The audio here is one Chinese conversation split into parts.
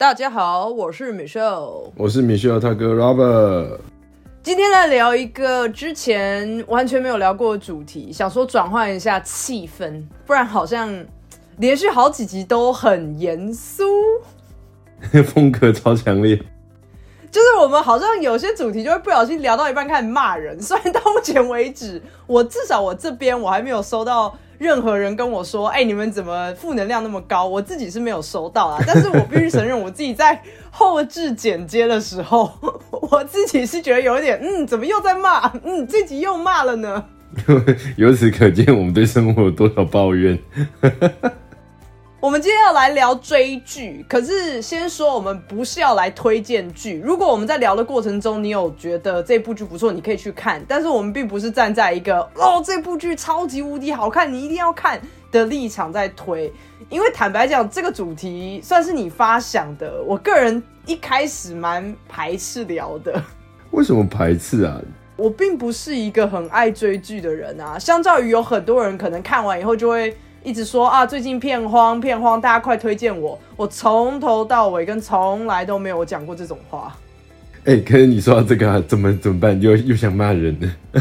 大家好，我是 Michelle，我是 Michelle 他哥 Robert。今天来聊一个之前完全没有聊过的主题，想说转换一下气氛，不然好像连续好几集都很严肃，风格超强烈。就是我们好像有些主题就会不小心聊到一半开始骂人，虽然到目前为止，我至少我这边我还没有收到。任何人跟我说：“哎，你们怎么负能量那么高？”我自己是没有收到啊，但是我必须承认，我自己在后置剪接的时候，我自己是觉得有一点，嗯，怎么又在骂？嗯，这集又骂了呢。由此可见，我们对生活有多少抱怨。我们今天要来聊追剧，可是先说我们不是要来推荐剧。如果我们在聊的过程中，你有觉得这部剧不错，你可以去看。但是我们并不是站在一个哦这部剧超级无敌好看，你一定要看的立场在推。因为坦白讲，这个主题算是你发想的，我个人一开始蛮排斥聊的。为什么排斥啊？我并不是一个很爱追剧的人啊。相较于有很多人可能看完以后就会。一直说啊，最近片荒片荒，大家快推荐我！我从头到尾跟从来都没有讲过这种话。哎，可是你说到这个，怎么怎么办？又又想骂人呢？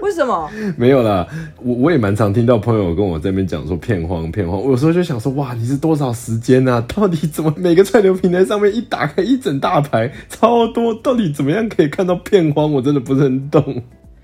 为什么？没有啦，我我也蛮常听到朋友跟我这边讲说片荒片荒，我有时候就想说，哇，你是多少时间啊？到底怎么每个串流平台上面一打开一整大排超多，到底怎么样可以看到片荒？我真的不是很懂。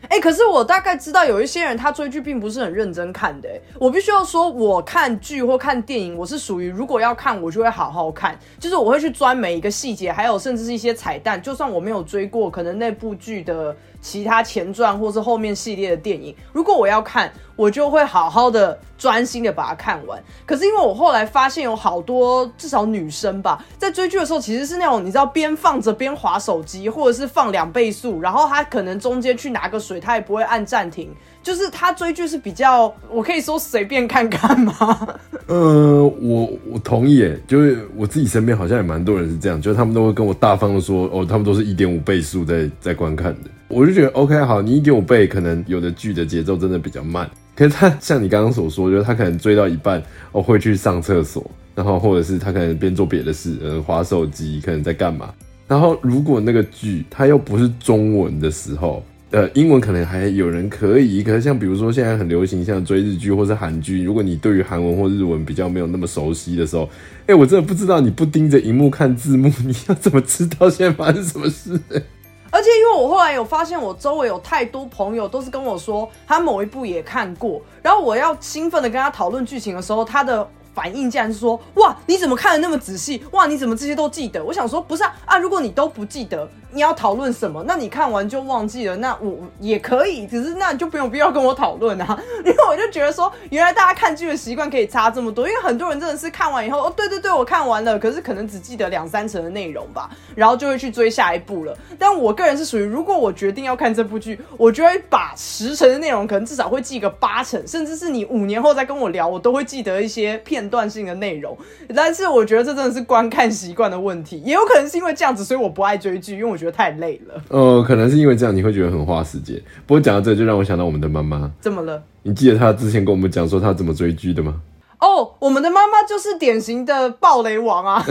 哎，可是我大概知道有一些人他追剧并不是很认真看的。我必须要说，我看剧或看电影，我是属于如果要看，我就会好好看，就是我会去钻每一个细节，还有甚至是一些彩蛋。就算我没有追过，可能那部剧的。其他前传或是后面系列的电影，如果我要看，我就会好好的专心的把它看完。可是因为我后来发现有好多至少女生吧，在追剧的时候其实是那种你知道边放着边划手机，或者是放两倍速，然后她可能中间去拿个水，她也不会按暂停。就是他追剧是比较，我可以说随便看看吗？呃，我我同意，就是我自己身边好像也蛮多人是这样，就是他们都会跟我大方的说，哦，他们都是一点五倍速在在观看的。我就觉得 OK，好，你一点五倍可能有的剧的节奏真的比较慢，可是他像你刚刚所说，就是他可能追到一半，哦，会去上厕所，然后或者是他可能边做别的事，呃，划手机，可能在干嘛。然后如果那个剧它又不是中文的时候。呃，英文可能还有人可以，可是像比如说现在很流行像追日剧或是韩剧，如果你对于韩文或日文比较没有那么熟悉的时候，哎，我真的不知道你不盯着荧幕看字幕，你要怎么知道现在发生什么事？而且因为我后来有发现，我周围有太多朋友都是跟我说他某一部也看过，然后我要兴奋的跟他讨论剧情的时候，他的。反应竟然是说，哇，你怎么看的那么仔细？哇，你怎么这些都记得？我想说，不是啊，啊，如果你都不记得，你要讨论什么？那你看完就忘记了，那我也可以，只是那你就不用必要跟我讨论啊。因为我就觉得说，原来大家看剧的习惯可以差这么多。因为很多人真的是看完以后，哦，对对对，我看完了，可是可能只记得两三成的内容吧，然后就会去追下一部了。但我个人是属于，如果我决定要看这部剧，我就会把十成的内容，可能至少会记个八成，甚至是你五年后再跟我聊，我都会记得一些片。段性的内容，但是我觉得这真的是观看习惯的问题，也有可能是因为这样子，所以我不爱追剧，因为我觉得太累了。呃，可能是因为这样，你会觉得很花时间。不过讲到这，就让我想到我们的妈妈，怎么了？你记得她之前跟我们讲说她怎么追剧的吗？哦，我们的妈妈就是典型的暴雷王啊！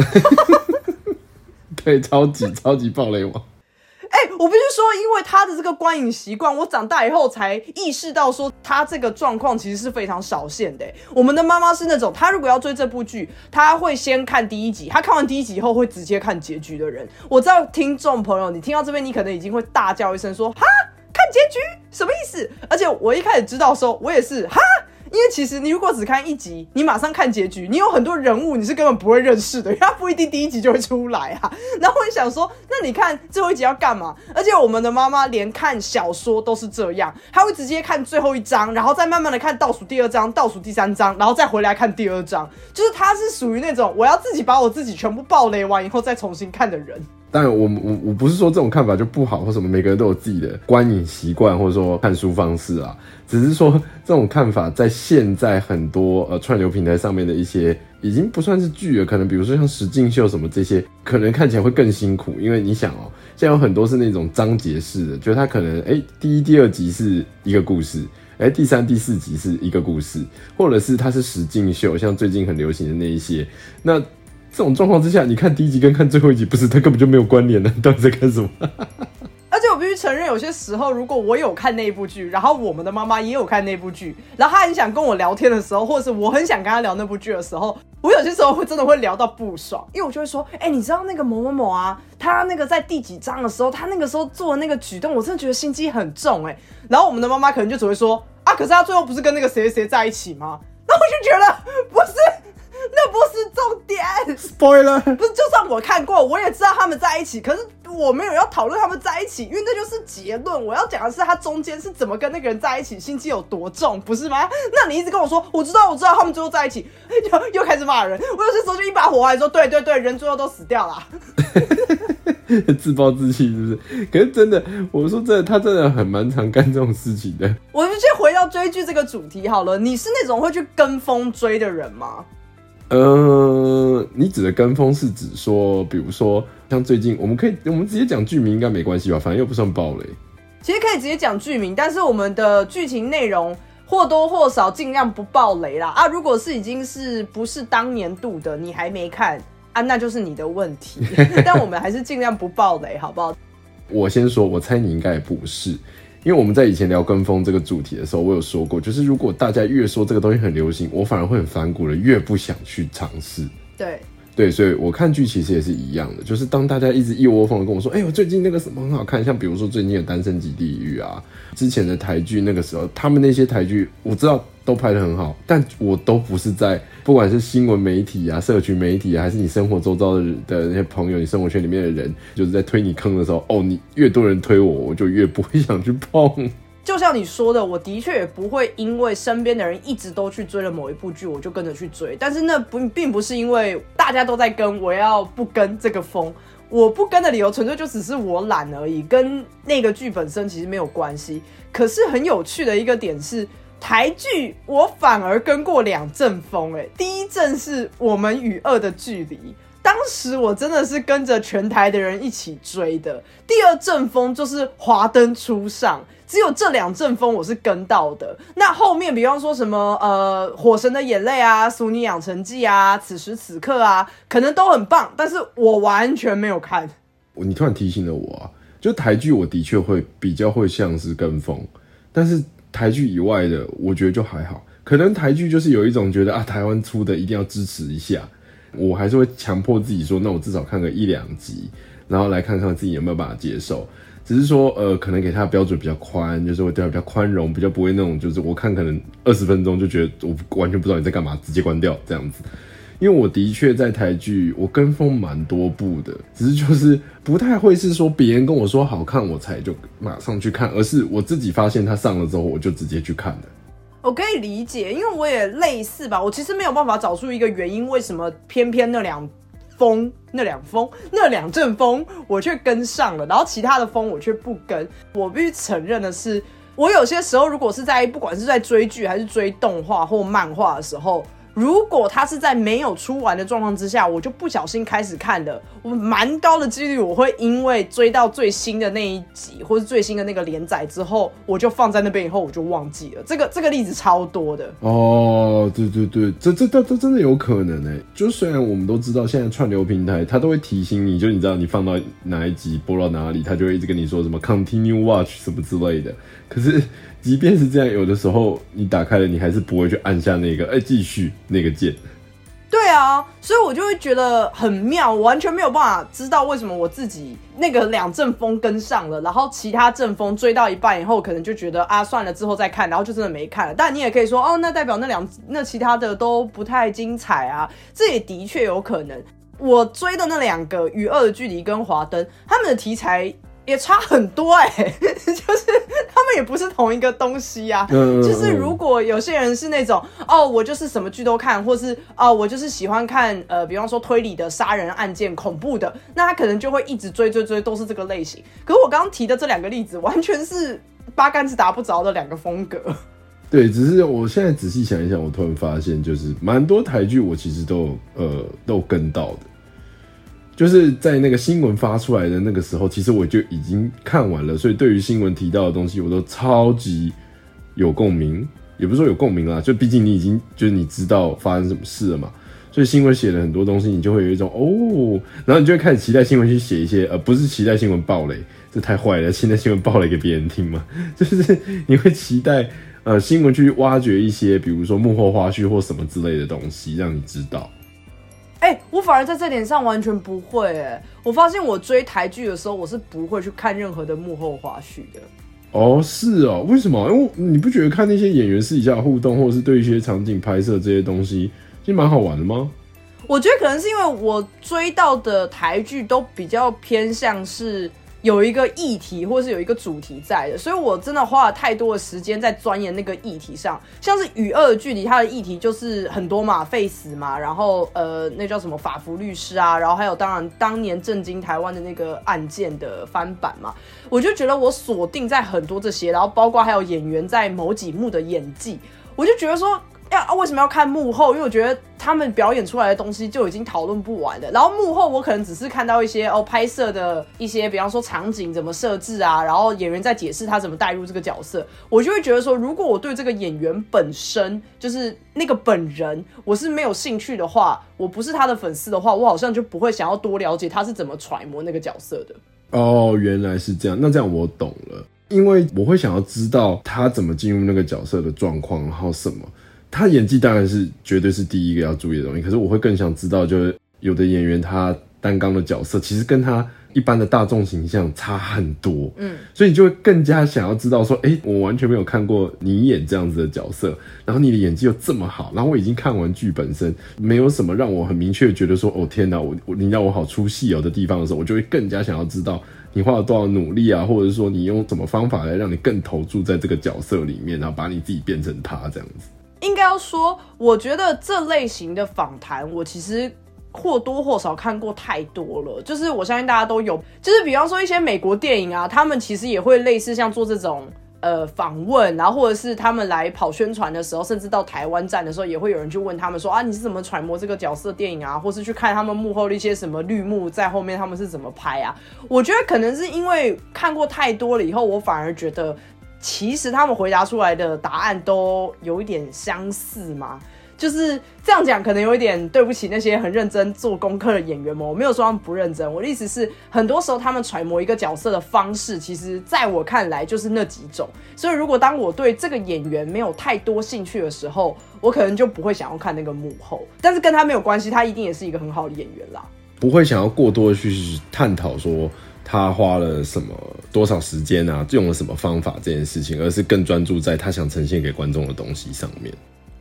对，超级超级暴雷王。哎，我不是说，因为他的这个观影习惯，我长大以后才意识到，说他这个状况其实是非常少见的。我们的妈妈是那种，她如果要追这部剧，她会先看第一集，她看完第一集以后会直接看结局的人。我知道听众朋友，你听到这边，你可能已经会大叫一声说：“哈，看结局什么意思？”而且我一开始知道说，我也是哈。因为其实你如果只看一集，你马上看结局，你有很多人物你是根本不会认识的，因为他不一定第一集就会出来啊。然后我想说，那你看最后一集要干嘛？而且我们的妈妈连看小说都是这样，她会直接看最后一章，然后再慢慢的看倒数第二章、倒数第三章，然后再回来看第二章。就是她是属于那种我要自己把我自己全部暴雷完以后再重新看的人。但我我我不是说这种看法就不好或什么，每个人都有自己的观影习惯或者说看书方式啊。只是说这种看法在现在很多呃串流平台上面的一些已经不算是剧了，可能比如说像实境秀什么这些，可能看起来会更辛苦。因为你想哦，现在有很多是那种章节式的，就是它可能哎第一第二集是一个故事，哎第三第四集是一个故事，或者是它是实境秀，像最近很流行的那一些那。这种状况之下，你看第一集跟看最后一集，不是它根本就没有关联的？你到底在看什么？而且我必须承认，有些时候如果我有看那部剧，然后我们的妈妈也有看那部剧，然后她很想跟我聊天的时候，或者是我很想跟她聊那部剧的时候，我有些时候会真的会聊到不爽，因为我就会说，哎、你知道那个某某某啊，他那个在第几章的时候，他那个时候做的那个举动，我真的觉得心机很重哎、然后我们的妈妈可能就只会说，啊，可是他最后不是跟那个谁谁在一起吗？那我就觉得不是，那不是重点。spoiler，不是，就算我看过，我也知道他们在一起，可是我没有要讨论他们在一起，因为那就是结论。我要讲的是他中间是怎么跟那个人在一起，心机有多重，不是吗？那你一直跟我说，我知道，我知道他们最后在一起，又又开始骂人。我有些时候就一把火来说，对对对，人最后都死掉了。自暴自弃是不是？可是真的，我说真的，他真的很蛮常干这种事情的。我们先回到追剧这个主题好了，你是那种会去跟风追的人吗？呃，你指的跟风是指说，比如说像最近，我们可以我们直接讲剧名应该没关系吧？反正又不算暴雷。其实可以直接讲剧名，但是我们的剧情内容或多或少尽量不爆雷啦。啊，如果是已经是不是当年度的，你还没看啊，那就是你的问题。但我们还是尽量不爆雷，好不好？我先说，我猜你应该也不是，因为我们在以前聊跟风这个主题的时候，我有说过，就是如果大家越说这个东西很流行，我反而会很反骨的，越不想去尝试。对，对，所以我看剧其实也是一样的，就是当大家一直一窝蜂的跟我说，哎、我最近那个什么很好看，像比如说最近的《单身级地狱》啊，之前的台剧，那个时候他们那些台剧我知道都拍得很好，但我都不是在不管是新闻媒体啊、社群媒体，还是你生活周遭的的那些朋友，你生活圈里面的人，就是在推你坑的时候，哦，你越多人推我，我就越不会想去碰。就像你说的，我的确也不会因为身边的人一直都去追了某一部剧，我就跟着去追。但是那不并不是因为大家都在跟，我要不跟这个风。我不跟的理由纯粹就只是我懒而已，跟那个剧本身其实没有关系。可是很有趣的一个点是，台剧我反而跟过两阵风，哎，第一阵是我们与恶的距离。当时我真的是跟着全台的人一起追的。第二阵风就是华灯初上，只有这两阵风我是跟到的。那后面比方说什么呃《火神的眼泪》啊，《俗女养成记》啊，《此时此刻》啊，可能都很棒，但是我完全没有看。你突然提醒了我啊，就台剧我的确会比较会像是跟风，但是台剧以外的，我觉得就还好。可能台剧就是有一种觉得啊，台湾出的一定要支持一下，我还是会强迫自己说，那我至少看个一两集，然后来看看自己有没有办法接受。只是说，呃，可能给他的标准比较宽，就是会对他比较宽容，比较不会那种，就是我看可能二十分钟就觉得我完全不知道你在干嘛，直接关掉这样子。因为我的确在台剧，我跟风蛮多部的，只是就是不太会是说别人跟我说好看我才就马上去看，而是我自己发现它上了之后，我就直接去看了。我可以理解，因为我也类似吧。我其实没有办法找出一个原因，为什么偏偏那两风、那两风、那两阵风我却跟上了，然后其他的风我却不跟。我必须承认的是，我有些时候如果是在不管是在追剧还是追动画或漫画的时候。如果它是在没有出完的状况之下，我就不小心开始看的，我蛮高的几率我会因为追到最新的那一集或是最新的那个连载之后，我就放在那边以后我就忘记了。这个这个例子超多的。哦，对对对，这这这这真的有可能哎。就虽然我们都知道现在串流平台它都会提醒你，就你知道你放到哪一集播到哪里，它就会一直跟你说什么 continue watch 什么之类的。可是即便是这样，有的时候你打开了，你还是不会去按下那个哎继续那个键。对啊，所以我就会觉得很妙，我完全没有办法知道为什么我自己那个两阵风跟上了，然后其他阵风追到一半以后，可能就觉得啊算了，之后再看，然后就真的没看了。但你也可以说哦，那代表那两那其他的都不太精彩啊，这也的确有可能。我追的那两个《与恶的距离》跟《华灯》，他们的题材也差很多哎、就是他们也不是同一个东西呀、啊。嗯就是如果有些人是那种哦，我就是什么剧都看，或是哦，我就是喜欢看呃，比方说推理的、杀人案件、恐怖的，那他可能就会一直追追追，都是这个类型。可是我刚刚提的这两个例子，完全是八竿子打不着的两个风格。对，只是我现在仔细想一想，我突然发现，就是蛮多台剧我其实都有呃都有跟到的，就是在那个新闻发出来的那个时候，其实我就已经看完了，所以对于新闻提到的东西，我都超级有共鸣，也不是说有共鸣啦，就毕竟你已经就是你知道发生什么事了嘛，所以新闻写了很多东西，你就会有一种哦，然后你就会开始期待新闻去写一些，呃，不是期待新闻暴雷，这太坏了，期待新闻暴雷给别人听嘛，就是你会期待呃新闻去挖掘一些，比如说幕后花絮或什么之类的东西，让你知道。哎、我反而在这点上完全不会哎、我发现我追台剧的时候，我是不会去看任何的幕后花絮的。哦，是哦，为什么？因为你不觉得看那些演员私底下互动，或者是对一些场景拍摄这些东西，其实蛮好玩的吗？我觉得可能是因为我追到的台剧都比较偏向是有一个议题或是有一个主题在的，所以我真的花了太多的时间在钻研那个议题上。像是《与恶的距离》，它的议题就是很多嘛，废死嘛，然后呃，那叫什么法服律师啊，然后还有当然当年震惊台湾的那个案件的翻版嘛，我就觉得我锁定在很多这些，然后包括还有演员在某几幕的演技，我就觉得说。啊、为什么要看幕后？因为我觉得他们表演出来的东西就已经讨论不完了。然后幕后我可能只是看到一些哦拍摄的一些，比方说场景怎么设置啊，然后演员在解释他怎么带入这个角色，我就会觉得说，如果我对这个演员本身就是那个本人我是没有兴趣的话，我不是他的粉丝的话，我好像就不会想要多了解他是怎么揣摩那个角色的。哦，原来是这样，那这样我懂了，因为我会想要知道他怎么进入那个角色的状况，然后什么。他演技当然是绝对是第一个要注意的东西，可是我会更想知道，就是有的演员他担纲的角色其实跟他一般的大众形象差很多，嗯，所以你就会更加想要知道说，哎、我完全没有看过你演这样子的角色，然后你的演技又这么好，然后我已经看完剧本身，没有什么让我很明确觉得说，哦天哪，我我你让我好出戏哦的地方的时候，我就会更加想要知道你花了多少努力啊，或者是说你用什么方法来让你更投注在这个角色里面，然后把你自己变成他这样子。应该要说，我觉得这类型的访谈，我其实或多或少看过太多了。就是我相信大家都有，就是比方说一些美国电影啊，他们其实也会类似像做这种呃访问，然后或者是他们来跑宣传的时候，甚至到台湾站的时候，也会有人去问他们说啊，你是怎么揣摩这个角色电影啊，或是去看他们幕后的一些什么绿幕在后面他们是怎么拍啊？我觉得可能是因为看过太多了以后，我反而觉得。其实他们回答出来的答案都有一点相似嘛，就是这样讲，可能有一点对不起那些很认真做功课的演员们。我没有说他们不认真，我的意思是，很多时候他们揣摩一个角色的方式，其实在我看来就是那几种。所以，如果当我对这个演员没有太多兴趣的时候，我可能就不会想要看那个幕后。但是跟他没有关系，他一定也是一个很好的演员啦。不会想要过多的去探讨说他花了什么多少时间啊，用了什么方法这件事情，而是更专注在他想呈现给观众的东西上面。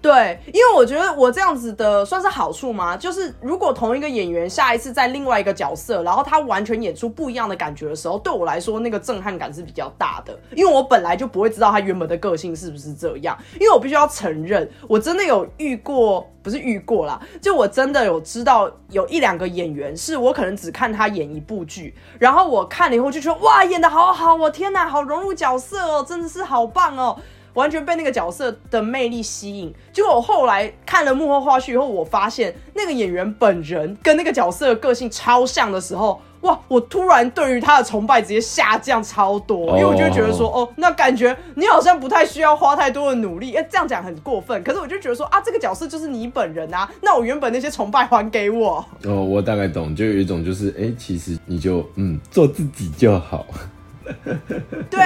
对，因为我觉得我这样子的算是好处吗？就是如果同一个演员下一次在另外一个角色，然后他完全演出不一样的感觉的时候，对我来说那个震撼感是比较大的，因为我本来就不会知道他原本的个性是不是这样，因为我必须要承认，我真的有遇过，不是遇过啦，就我真的有知道有一两个演员，是我可能只看他演一部剧，然后我看了以后就觉得哇，演的好好，我天哪，好融入角色哦，真的是好棒哦。完全被那个角色的魅力吸引。结果我后来看了幕后花絮以后，我发现那个演员本人跟那个角色的个性超像的时候，哇！我突然对于他的崇拜直接下降超多，因为我就会觉得说，哦，那感觉你好像不太需要花太多的努力。哎，这样讲很过分，可是我就觉得说，啊，这个角色就是你本人啊，那我原本那些崇拜还给我。哦，我大概懂，就有一种就是，哎、其实你就嗯做自己就好。对，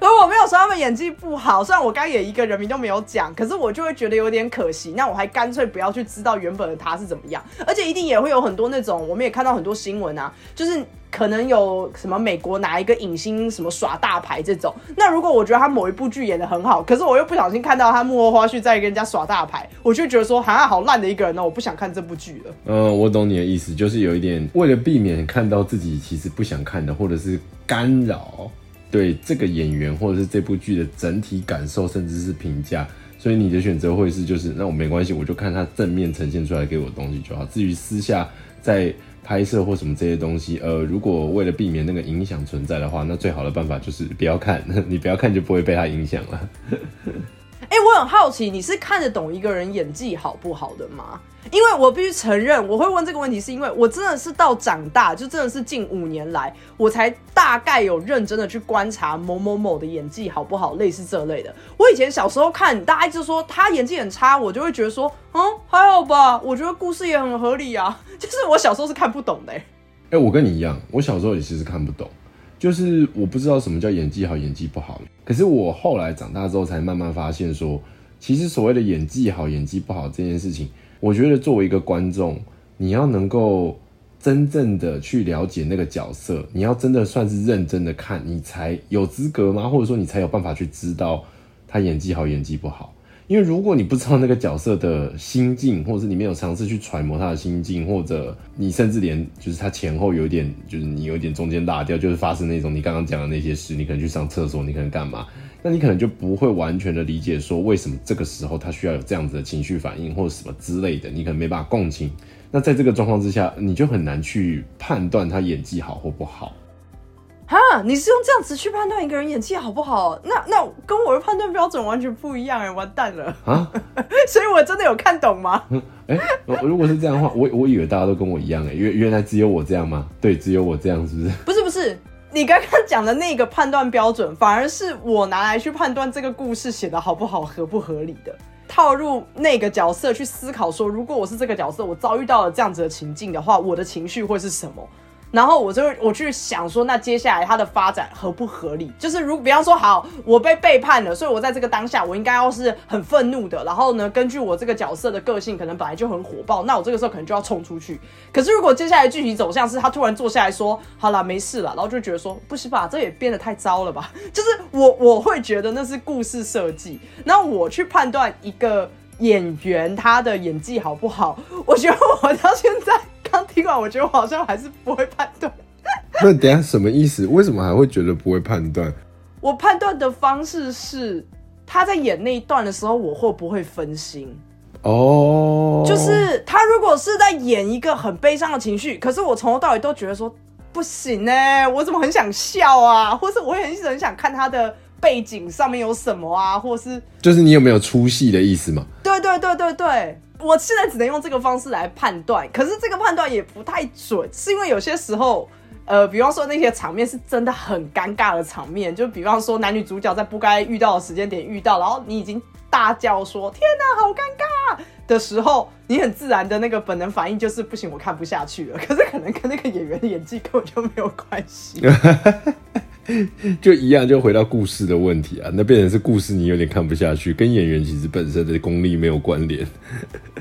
而我没有说他们演技不好，虽然我刚刚也一个人名都没有讲，可是我就会觉得有点可惜。那我还干脆不要去知道原本的他是怎么样，而且一定也会有很多那种，我们也看到很多新闻啊，就是可能有什么美国哪一个影星什么耍大牌这种。那如果我觉得他某一部剧演的很好，可是我又不小心看到他幕后花絮在跟人家耍大牌，我就觉得说，哈，好烂的一个人呢，我不想看这部剧了。嗯，我懂你的意思，就是有一点为了避免看到自己其实不想看的，或者是干扰对这个演员或者是这部剧的整体感受，甚至是评价，所以你的选择会是就是那我没关系，我就看他正面呈现出来给我的东西就好。至于私下在拍摄或什么这些东西，呃，如果为了避免那个影响存在的话，那最好的办法就是不要看，你不要看就不会被它影响了。哎、我很好奇，你是看得懂一个人演技好不好的吗？因为我必须承认，我会问这个问题，是因为我真的是到长大，就真的是近五年来，我才大概有认真的去观察某某某的演技好不好，类似这类的。我以前小时候看，大家就说他演技很差，我就会觉得说，嗯，还好吧，我觉得故事也很合理啊。就是我小时候是看不懂的、欸。哎、我跟你一样，我小时候也其实看不懂，就是我不知道什么叫演技好，演技不好。可是我后来长大之后，才慢慢发现说，其实所谓的演技好、演技不好这件事情，我觉得作为一个观众，你要能够真正的去了解那个角色，你要真的算是认真的看，你才有资格吗？或者说你才有办法去知道他演技好、演技不好。因为如果你不知道那个角色的心境，或者是你没有尝试去揣摩他的心境，或者你甚至连就是他前后有一点，就是你有一点中间落掉，就是发生那种你刚刚讲的那些事，你可能去上厕所，你可能干嘛，那你可能就不会完全的理解说为什么这个时候他需要有这样子的情绪反应或者什么之类的，你可能没办法共情。那在这个状况之下，你就很难去判断他演技好或不好。哈，你是用这样子去判断一个人演技好不好？那那跟我的判断标准完全不一样哎、完蛋了！啊，所以我真的有看懂吗？哎、我如果是这样的话，我我以为大家都跟我一样哎、原原来只有我这样吗？对，只有我这样，是不是？不是不是，你刚刚讲的那个判断标准，反而是我拿来去判断这个故事写的好不好、合不合理的。套入那个角色去思考说，如果我是这个角色，我遭遇到了这样子的情境的话，我的情绪会是什么？然后我就我去想说，那接下来它的发展合不合理？就是如比方说，好，我被背叛了，所以我在这个当下，我应该要是很愤怒的。然后呢，根据我这个角色的个性，可能本来就很火爆，那我这个时候可能就要冲出去。可是如果接下来剧情走向是他突然坐下来说，好了，没事了，然后就觉得说，不是吧，这也变得太糟了吧？就是我我会觉得那是故事设计，那我去判断一个演员他的演技好不好，我觉得我到现在刚听完，我觉得我好像还是不会判断。那等下什么意思？为什么还会觉得不会判断？我判断的方式是他在演那一段的时候，我会不会分心？哦，就是他如果是在演一个很悲伤的情绪，可是我从头到尾都觉得说不行呢、我怎么很想笑啊，或是我也很很想看他的背景上面有什么啊，或是就是你有没有出戏的意思嘛？对对对对对，我现在只能用这个方式来判断，可是这个判断也不太准，是因为有些时候。呃，比方说那些场面是真的很尴尬的场面，就比方说男女主角在不该遇到的时间点遇到，然后你已经大叫说“天哪，好尴尬”的时候，你很自然的那个本能反应就是不行，我看不下去了。可是可能跟那个演员的演技根本就没有关系。就一样，就回到故事的问题啊，那变成是故事你有点看不下去，跟演员其实本身的功力没有关联。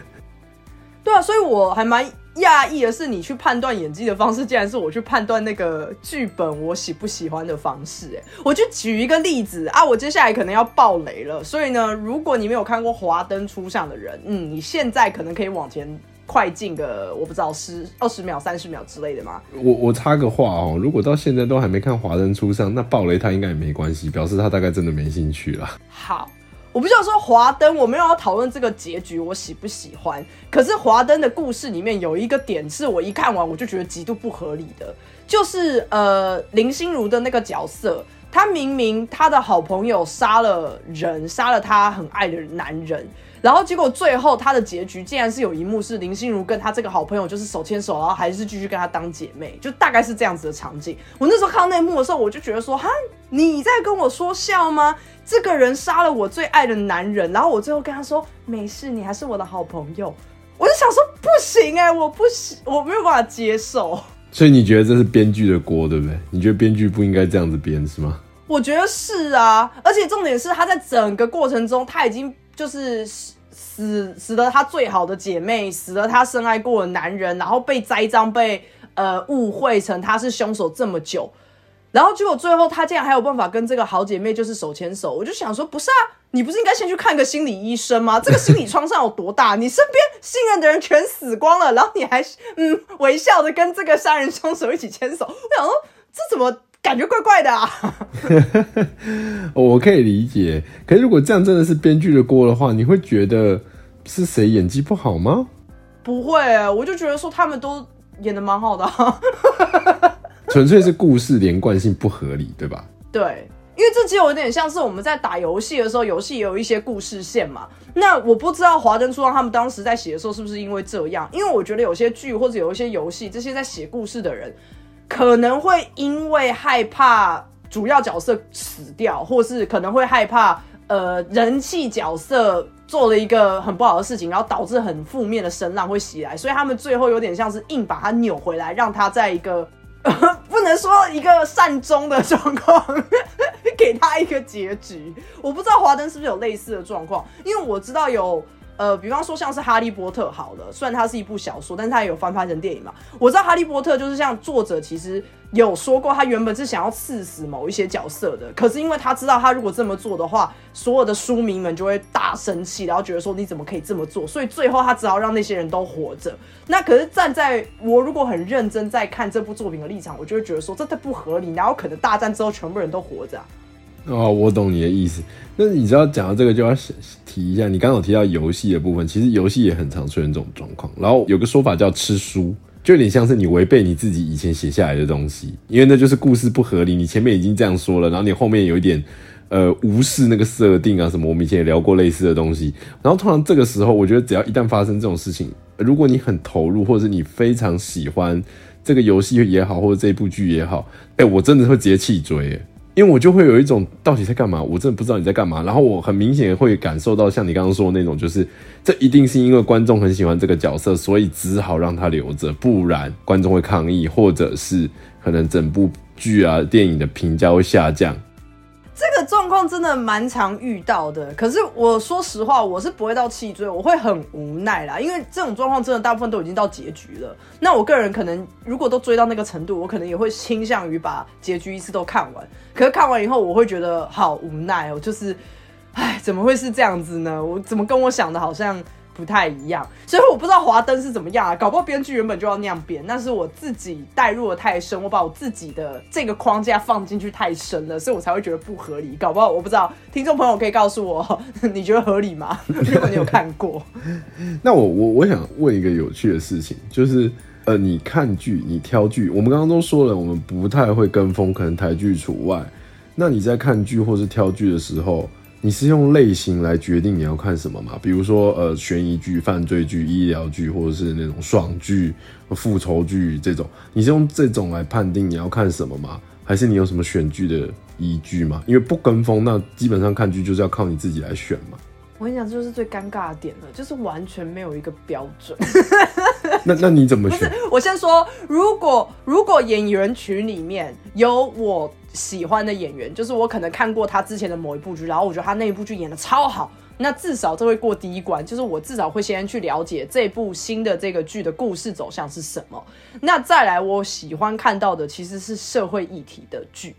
对啊，所以我还蛮讶异的是，你去判断演技的方式，竟然是我去判断那个剧本我喜不喜欢的方式。哎，我就举一个例子啊，我接下来可能要爆雷了，所以呢，如果你没有看过《华灯初上》的人，嗯，你现在可能可以往前快进个我不知道十二十秒、三十秒之类的吗？我我插个话哦，如果到现在都还没看《华灯初上》，那暴雷他应该也没关系，表示他大概真的没兴趣了。好，我不是要说华灯，我没有要讨论这个结局我喜不喜欢。可是华灯的故事里面有一个点是我一看完我就觉得极度不合理的，就是呃林心如的那个角色，她明明她的好朋友杀了人，杀了她很爱的男人。然后结果最后他的结局竟然是有一幕是林心如跟她这个好朋友就是手牵手，然后还是继续跟她当姐妹，就大概是这样子的场景。我那时候看到那一幕的时候，我就觉得说，哈，你在跟我说笑吗？这个人杀了我最爱的男人，然后我最后跟他说没事，你还是我的好朋友。我就想说不行哎、我不行，我没有办法接受。所以你觉得这是编剧的锅，对不对？你觉得编剧不应该这样子编是吗？我觉得是啊，而且重点是他在整个过程中，他已经就是死死了她最好的姐妹，死了她深爱过的男人，然后被栽赃、被呃误会成他是凶手这么久，然后结果最后她竟然还有办法跟这个好姐妹就是手牵手，我就想说，不是啊，你不是应该先去看个心理医生吗？这个心理创伤有多大？你身边信任的人全死光了，然后你还嗯微笑的跟这个杀人凶手一起牵手，我想说这怎么感觉怪怪的啊？哦 我可以理解，可是如果这样真的是编剧的锅的话，你会觉得是谁演技不好吗？不会、我就觉得说他们都演的蛮好的、啊。纯粹是故事连贯性不合理，对吧？对，因为这就有点像是我们在打游戏的时候，游戏也有一些故事线嘛。那我不知道华灯初上他们当时在写的时候是不是因为这样？因为我觉得有些剧或者有一些游戏，这些在写故事的人可能会因为害怕主要角色死掉，或是可能会害怕呃人气角色做了一个很不好的事情，然后导致很负面的声浪会袭来，所以他们最后有点像是硬把它扭回来，让他在一个。不能说一个善终的状况，给他一个结局。我不知道华灯是不是有类似的状况，因为我知道有。呃，比方说像是《哈利波特》好了，虽然它是一部小说，但是它也有翻拍成电影嘛。我知道《哈利波特》就是像作者其实有说过，他原本是想要刺死某一些角色的，可是因为他知道他如果这么做的话，所有的书迷们就会大生气，然后觉得说你怎么可以这么做，所以最后他只好让那些人都活着。那可是站在我如果很认真在看这部作品的立场，我就会觉得说这太不合理，哪有可能大战之后全部人都活着？哦，我懂你的意思。那你知道讲到这个就要提一下，你刚刚有提到游戏的部分，其实游戏也很常出现这种状况。然后有个说法叫吃书，就有点像是你违背你自己以前写下来的东西，因为那就是故事不合理。你前面已经这样说了，然后你后面有一点呃无视那个设定啊什么。我们以前也聊过类似的东西。然后通常这个时候，我觉得只要一旦发生这种事情，如果你很投入，或者是你非常喜欢这个游戏也好，或者这部剧也好，哎，我真的会直接弃追。因为我就会有一种到底在干嘛，我真的不知道你在干嘛。然后我很明显会感受到，像你刚刚说的那种，就是这一定是因为观众很喜欢这个角色，所以只好让他留着，不然观众会抗议，或者是可能整部剧啊、电影的评价会下降。这个状况真的蛮常遇到的，可是我说实话，我是不会到弃追，我会很无奈啦，因为这种状况真的大部分都已经到结局了。那我个人可能如果都追到那个程度，我可能也会倾向于把结局一次都看完。可是看完以后，我会觉得好无奈哦，就是，唉，怎么会是这样子呢？我怎么跟我想的好像？不太一样，所以我不知道华灯是怎么样啊，搞不好编剧原本就要那样编，那是我自己代入的太深，我把我自己的这个框架放进去太深了，所以我才会觉得不合理。搞不好我不知道，听众朋友可以告诉我，你觉得合理吗？如果你有看过，那我我我想问一个有趣的事情，就是呃，你看剧，你挑剧，我们刚刚都说了，我们不太会跟风，可能台剧除外。那你在看剧或是挑剧的时候？你是用类型来决定你要看什么吗？比如说，呃，悬疑剧、犯罪剧、医疗剧，或者是那种爽剧、复仇剧这种，你是用这种来判定你要看什么吗？还是你有什么选剧的依据吗？因为不跟风，那基本上看剧就是要靠你自己来选嘛。我跟你讲，这就是最尴尬的点了，就是完全没有一个标准。那那你怎么选？我先说，如果如果演员群里面有我喜欢的演员，就是我可能看过他之前的某一部剧，然后我觉得他那一部剧演的超好，那至少这会过第一关，就是我至少会先去了解这部新的这个剧的故事走向是什么。那再来，我喜欢看到的其实是社会议题的剧。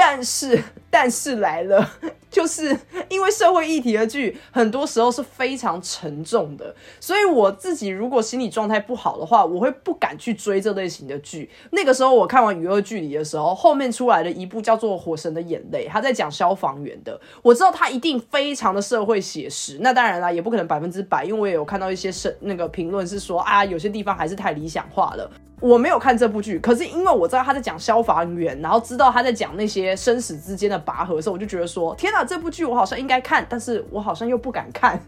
但是，但是来了，就是因为社会议题的剧，很多时候是非常沉重的，所以我自己如果心理状态不好的话，我会不敢去追这类型的剧。那个时候我看完《娱乐剧里的时候，后面出来的一部叫做《火神的眼泪》，他在讲消防员的，我知道他一定非常的社会写实。那当然啦，也不可能百分之百，因为我也有看到一些是那个评论是说啊，有些地方还是太理想化了。我没有看这部剧，可是因为我知道他在讲消防员，然后知道他在讲那些生死之间的拔河的时候，我就觉得说，天哪，这部剧我好像应该看，但是我好像又不敢看，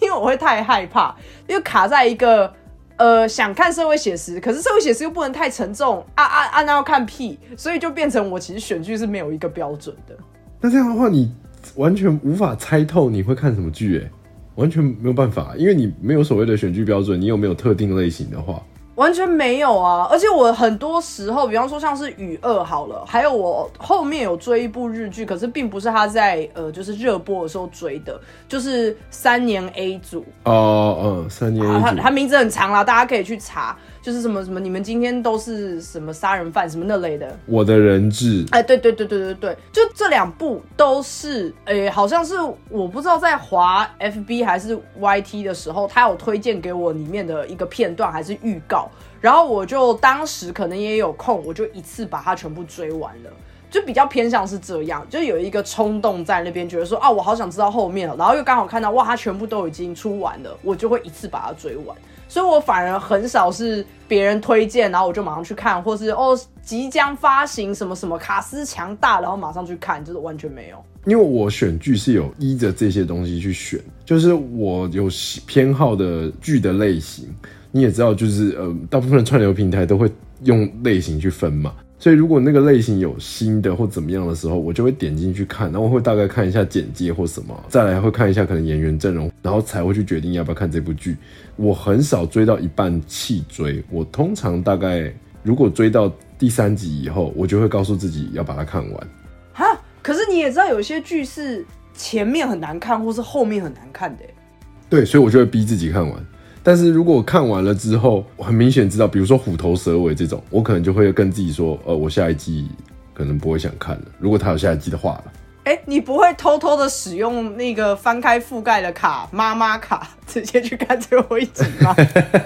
因为我会太害怕，因为卡在一个呃想看社会写实，可是社会写实又不能太沉重啊啊啊，那要看屁，所以就变成我其实选剧是没有一个标准的。那这样的话，你完全无法猜透你会看什么剧，哎，完全没有办法，因为你没有所谓的选剧标准，你有没有特定类型的话？完全没有啊！而且我很多时候，比方说像是《雨二》好了，还有我后面有追一部日剧，可是并不是他在呃就是热播的时候追的，就是《三年 A 组》哦，哦，三年 A 组，他名字很长啦，大家可以去查。就是什么什么，你们今天都是什么杀人犯什么那类的。我的人质。哎，对对对对对对，就这两部都是，哎，好像是我不知道在滑 FB 还是 YT 的时候，他有推荐给我里面的一个片段还是预告，然后我就当时可能也有空，我就一次把它全部追完了。就比较偏向是这样，就有一个冲动在那边，觉得说啊，我好想知道后面了，然后又刚好看到哇，它全部都已经出完了，我就会一次把它追完。所以我反而很少是别人推荐，然后我就马上去看，或是哦即将发行什么什么卡斯强大，然后马上去看，就是完全没有。因为我选剧是有依着这些东西去选，就是我有偏好的剧的类型，你也知道，就是呃，大部分的串流平台都会用类型去分嘛。所以如果那个类型有新的或怎么样的时候，我就会点进去看，然后会大概看一下简介或什么，再来会看一下可能演员阵容，然后才会去决定要不要看这部剧。我很少追到一半弃追，我通常大概如果追到第三集以后，我就会告诉自己要把它看完。哈，可是你也知道有些剧是前面很难看，或是后面很难看的。对，所以我就会逼自己看完。但是如果看完了之后，我很明显知道，比如说虎头蛇尾这种，我可能就会跟自己说，呃，我下一季可能不会想看了。如果他有下一季的话了，哎，你不会偷偷的使用那个翻开覆盖的卡妈妈卡，直接去看最后一集吗？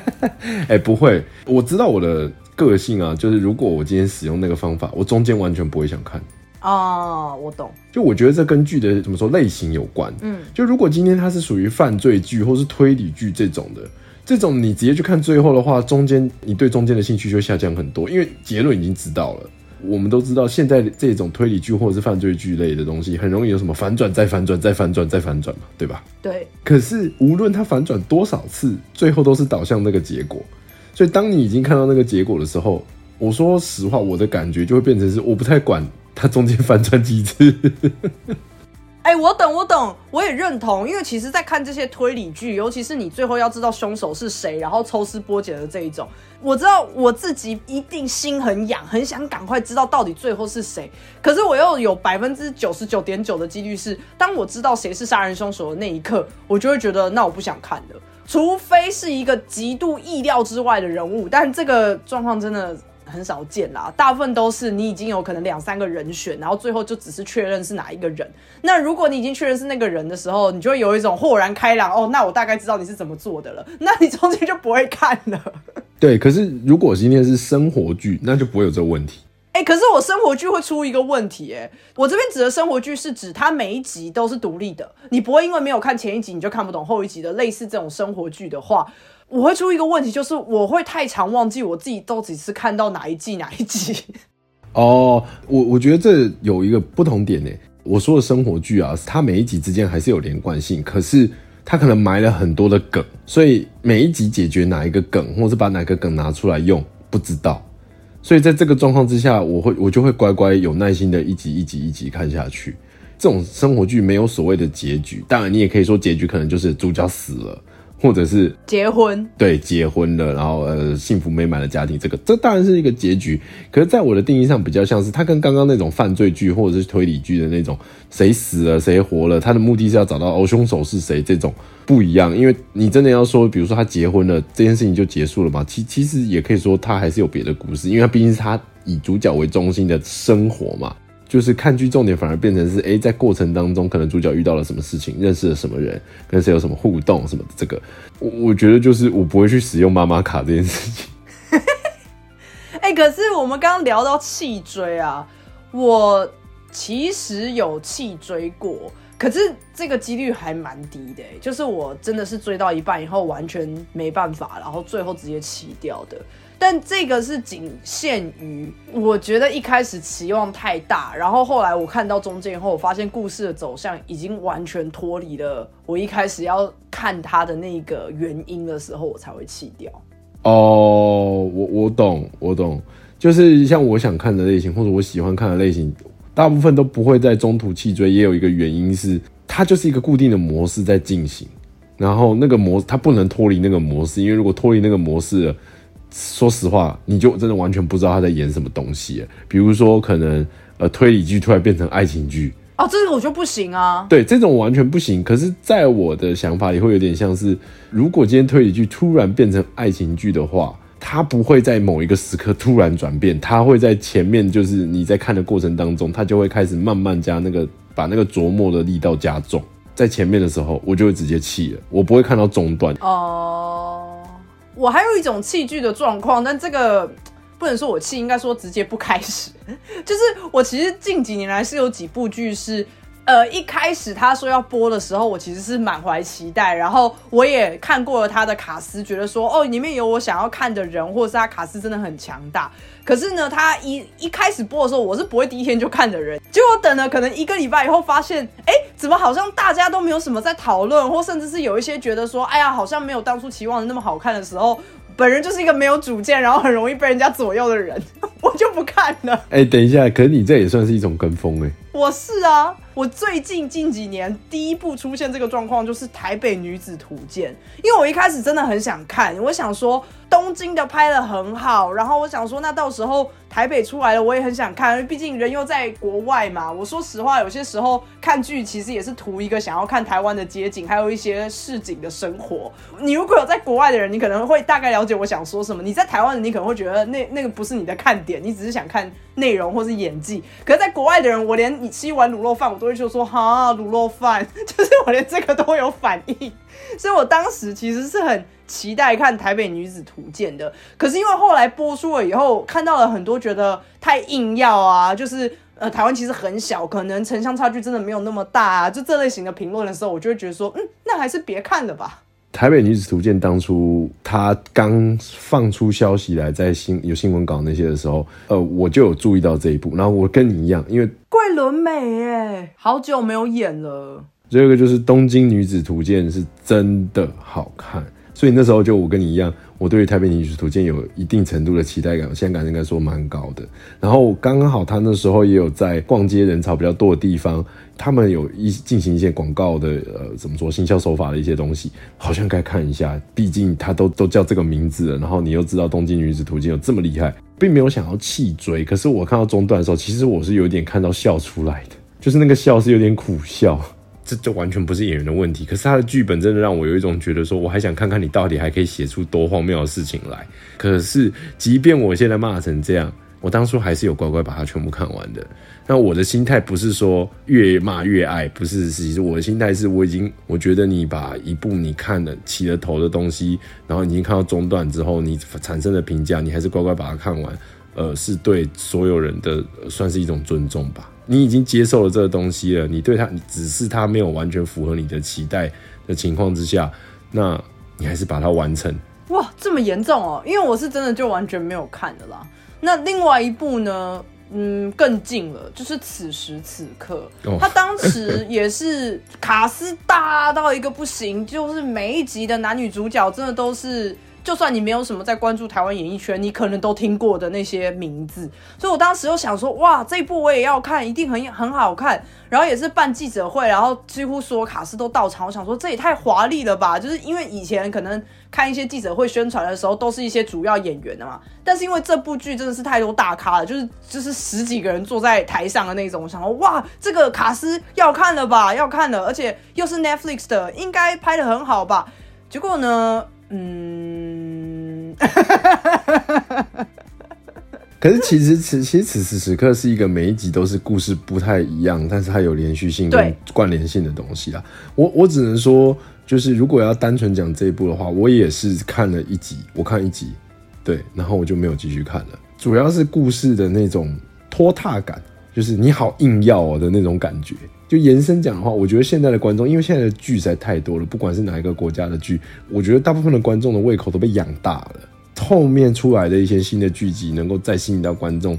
哎，不会，我知道我的个性啊，就是如果我今天使用那个方法，我中间完全不会想看。哦，我懂。就我觉得这跟剧的怎么说类型有关。嗯，就如果今天它是属于犯罪剧或是推理剧这种的。这种你直接去看最后的话，中间你对中间的兴趣就下降很多，因为结论已经知道了。我们都知道，现在这种推理剧或者是犯罪剧类的东西，很容易有什么反转再反转再反转再反转嘛，对吧？对。可是无论它反转多少次，最后都是导向那个结果。所以当你已经看到那个结果的时候，我说实话，我的感觉就会变成是我不太管它中间反转几次。哎，我懂，我懂，我也认同，因为其实，在看这些推理剧，尤其是你最后要知道凶手是谁，然后抽丝剥茧的这一种，我知道我自己一定心很痒，很想赶快知道到底最后是谁。可是我又有百分之九十九点九的几率是，当我知道谁是杀人凶手的那一刻，我就会觉得那我不想看了，除非是一个极度意料之外的人物，但这个状况真的。很少见啦，大部分都是你已经有可能两三个人选，然后最后就只是确认是哪一个人。那如果你已经确认是那个人的时候，你就会有一种豁然开朗哦，那我大概知道你是怎么做的了。那你中间就不会看了。对，可是如果今天是生活剧，那就不会有这个问题。哎，可是我生活剧会出一个问题，哎，我这边指的生活剧是指它每一集都是独立的，你不会因为没有看前一集你就看不懂后一集的。类似这种生活剧的话。我会出一个问题，就是我会太常忘记我自己到底是看到哪一季哪一集。哦，我我觉得这有一个不同点呢。我说的生活剧啊，它每一集之间还是有连贯性，可是它可能埋了很多的梗，所以每一集解决哪一个梗，或是把哪个梗拿出来用，不知道。所以在这个状况之下，我会我就会乖乖有耐心的一集一集一集看下去。这种生活剧没有所谓的结局，当然你也可以说结局可能就是主角死了。或者是结婚，对，结婚了，然后呃，幸福美满的家庭，这个这当然是一个结局。可是，在我的定义上，比较像是他跟刚刚那种犯罪剧或者是推理剧的那种，谁死了谁活了，他的目的是要找到哦凶手是谁，这种不一样。因为你真的要说，比如说他结婚了，这件事情就结束了嘛？其其实也可以说他还是有别的故事，因为他毕竟是他以主角为中心的生活嘛。就是看剧重点反而变成是，哎，在过程当中可能主角遇到了什么事情，认识了什么人，跟谁有什么互动什么的。这个，我我觉得就是我不会去使用妈妈卡这件事情。哎，可是我们刚刚聊到弃追啊，我其实有弃追过，可是这个几率还蛮低的，就是我真的是追到一半以后完全没办法，然后最后直接弃掉的。但这个是仅限于，我觉得一开始期望太大，然后后来我看到中间以后，我发现故事的走向已经完全脱离了我一开始要看它的那个原因的时候，我才会弃掉。哦，我我懂，我懂，就是像我想看的类型或者我喜欢看的类型，大部分都不会在中途弃追，也有一个原因是它就是一个固定的模式在进行，然后那个模它不能脱离那个模式，因为如果脱离那个模式了。说实话，你就真的完全不知道他在演什么东西。比如说，可能呃推理剧突然变成爱情剧哦，这个我就不行啊。对，这种完全不行。可是，在我的想法里，会有点像是，如果今天推理剧突然变成爱情剧的话，它不会在某一个时刻突然转变，它会在前面，就是你在看的过程当中，它就会开始慢慢加那个把那个琢磨的力道加重。在前面的时候，我就会直接弃了，我不会看到中段哦。我还有一种弃剧的状况，但这个 不能说我弃，应该说直接不开始。就是我其实近几年来是有几部剧是。呃，一开始他说要播的时候，我其实是满怀期待，然后我也看过了他的卡斯，觉得说哦，里面有我想要看的人，或是他卡斯真的很强大。可是呢，他一一开始播的时候，我是不会第一天就看的人。结果等了可能一个礼拜以后，发现哎，怎么好像大家都没有什么在讨论，或甚至是有一些觉得说，哎呀，好像没有当初期望的那么好看的时候。本人就是一个没有主见，然后很容易被人家左右的人，我就不看了。哎，等一下，可是你这也算是一种跟风哎。我是啊，我最近近几年第一部出现这个状况就是《台北女子图鉴》，因为我一开始真的很想看，我想说东京的拍的很好，然后我想说那到时候台北出来了，我也很想看，毕竟人又在国外嘛。我说实话，有些时候看剧其实也是图一个想要看台湾的街景，还有一些市井的生活。你如果有在国外的人，你可能会大概了解我想说什么；你在台湾的，你可能会觉得那那个不是你的看点，你只是想看内容或是演技。可是在国外的人，我连。你吃一碗卤肉饭，我都会就说哈卤肉饭，就是我连这个都有反应，所以我当时其实是很期待看《台北女子图鉴》的。可是因为后来播出了以后，看到了很多觉得太硬要啊，就是呃台湾其实很小，可能城乡差距真的没有那么大啊，就这类型的评论的时候，我就会觉得说，嗯，那还是别看了吧。台北女子图鉴当初她刚放出消息来，在新有新闻稿那些的时候，呃，我就有注意到这一部。然后我跟你一样，因为桂纶镁哎，好久没有演了。第二个就是《东京女子图鉴》是真的好看，所以那时候就我跟你一样。我对于台北女子图鉴有一定程度的期待感，现在感应该说蛮高的。然后刚刚好，他那时候也有在逛街人潮比较多的地方，他们有一进行一些广告的，呃，怎么说行销手法的一些东西，好像该看一下。毕竟他都都叫这个名字了，然后你又知道东京女子图鉴有这么厉害，并没有想要弃追。可是我看到中段的时候，其实我是有点看到笑出来的，就是那个笑是有点苦笑。这就完全不是演员的问题，可是他的剧本真的让我有一种觉得说，我还想看看你到底还可以写出多荒谬的事情来。可是，即便我现在骂成这样，我当初还是有乖乖把它全部看完的。那我的心态不是说越骂越爱，不是，其实我的心态是我已经，我觉得你把一部你看的起了头的东西，然后已经看到中段之后，你产生的评价，你还是乖乖把它看完，呃，是对所有人的算是一种尊重吧。你已经接受了这个东西了，你对他，只是他没有完全符合你的期待的情况之下，那你还是把它完成。哇，这么严重哦！因为我是真的就完全没有看的啦。那另外一部呢，嗯，更近了，就是此时此刻，他当时也是卡斯大到一个不行，就是每一集的男女主角真的都是。就算你没有什么在关注台湾演艺圈，你可能都听过的那些名字，所以我当时又想说，哇，这一部我也要看，一定很很好看。然后也是办记者会，然后几乎所有卡司都到场。我想说，这也太华丽了吧！就是因为以前可能看一些记者会宣传的时候，都是一些主要演员的嘛。但是因为这部剧真的是太多大咖了，就是就是十几个人坐在台上的那种。我想说，哇，这个卡司要看了吧，要看了，而且又是 Netflix 的，应该拍的很好吧？结果呢？嗯，可是其实此其实此时此刻是一个每一集都是故事不太一样，但是它有连续性跟关联性的东西啦。我我只能说，就是如果要单纯讲这一部的话，我也是看了一集，我看一集，对，然后我就没有继续看了。主要是故事的那种拖沓感，就是你好硬要哦的那种感觉。就延伸讲的话，我觉得现在的观众，因为现在的剧实在太多了，不管是哪一个国家的剧，我觉得大部分的观众的胃口都被养大了。后面出来的一些新的剧集，能够再吸引到观众，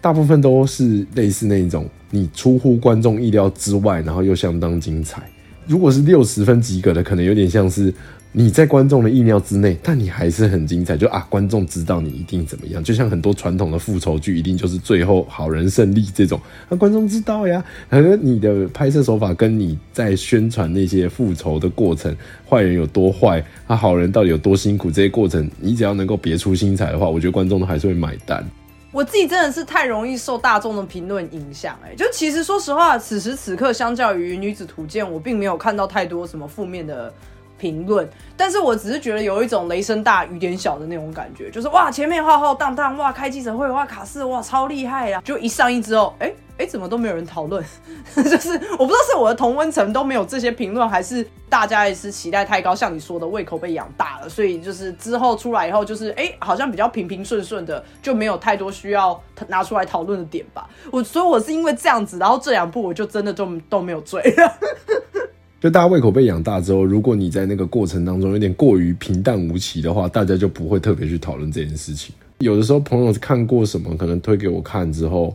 大部分都是类似那种你出乎观众意料之外，然后又相当精彩。如果是六十分及格的，可能有点像是。你在观众的意料之内，但你还是很精彩。就啊，观众知道你一定怎么样，就像很多传统的复仇剧，一定就是最后好人胜利这种。那观众知道呀，而你的拍摄手法跟你在宣传那些复仇的过程，坏人有多坏，啊，好人到底有多辛苦，这些过程，你只要能够别出心裁的话，我觉得观众都还是会买单。我自己真的是太容易受大众的评论影响，哎，就其实说实话，此时此刻相较于《女子图鉴》，我并没有看到太多什么负面的。评论，但是我只是觉得有一种雷声大雨点小的那种感觉，就是哇，前面浩浩荡荡，哇，开记者会，哇，卡斯，哇，超厉害啊！就一上映之后，哎哎，怎么都没有人讨论？就是我不知道是我的同温层都没有这些评论，还是大家也是期待太高，像你说的胃口被养大了，所以就是之后出来以后，就是哎，好像比较平平顺顺的，就没有太多需要拿出来讨论的点吧。我所以我是因为这样子，然后这两部我就真的都都没有追了。就大家胃口被养大之后，如果你在那个过程当中有点过于平淡无奇的话，大家就不会特别去讨论这件事情。有的时候朋友看过什么，可能推给我看之后，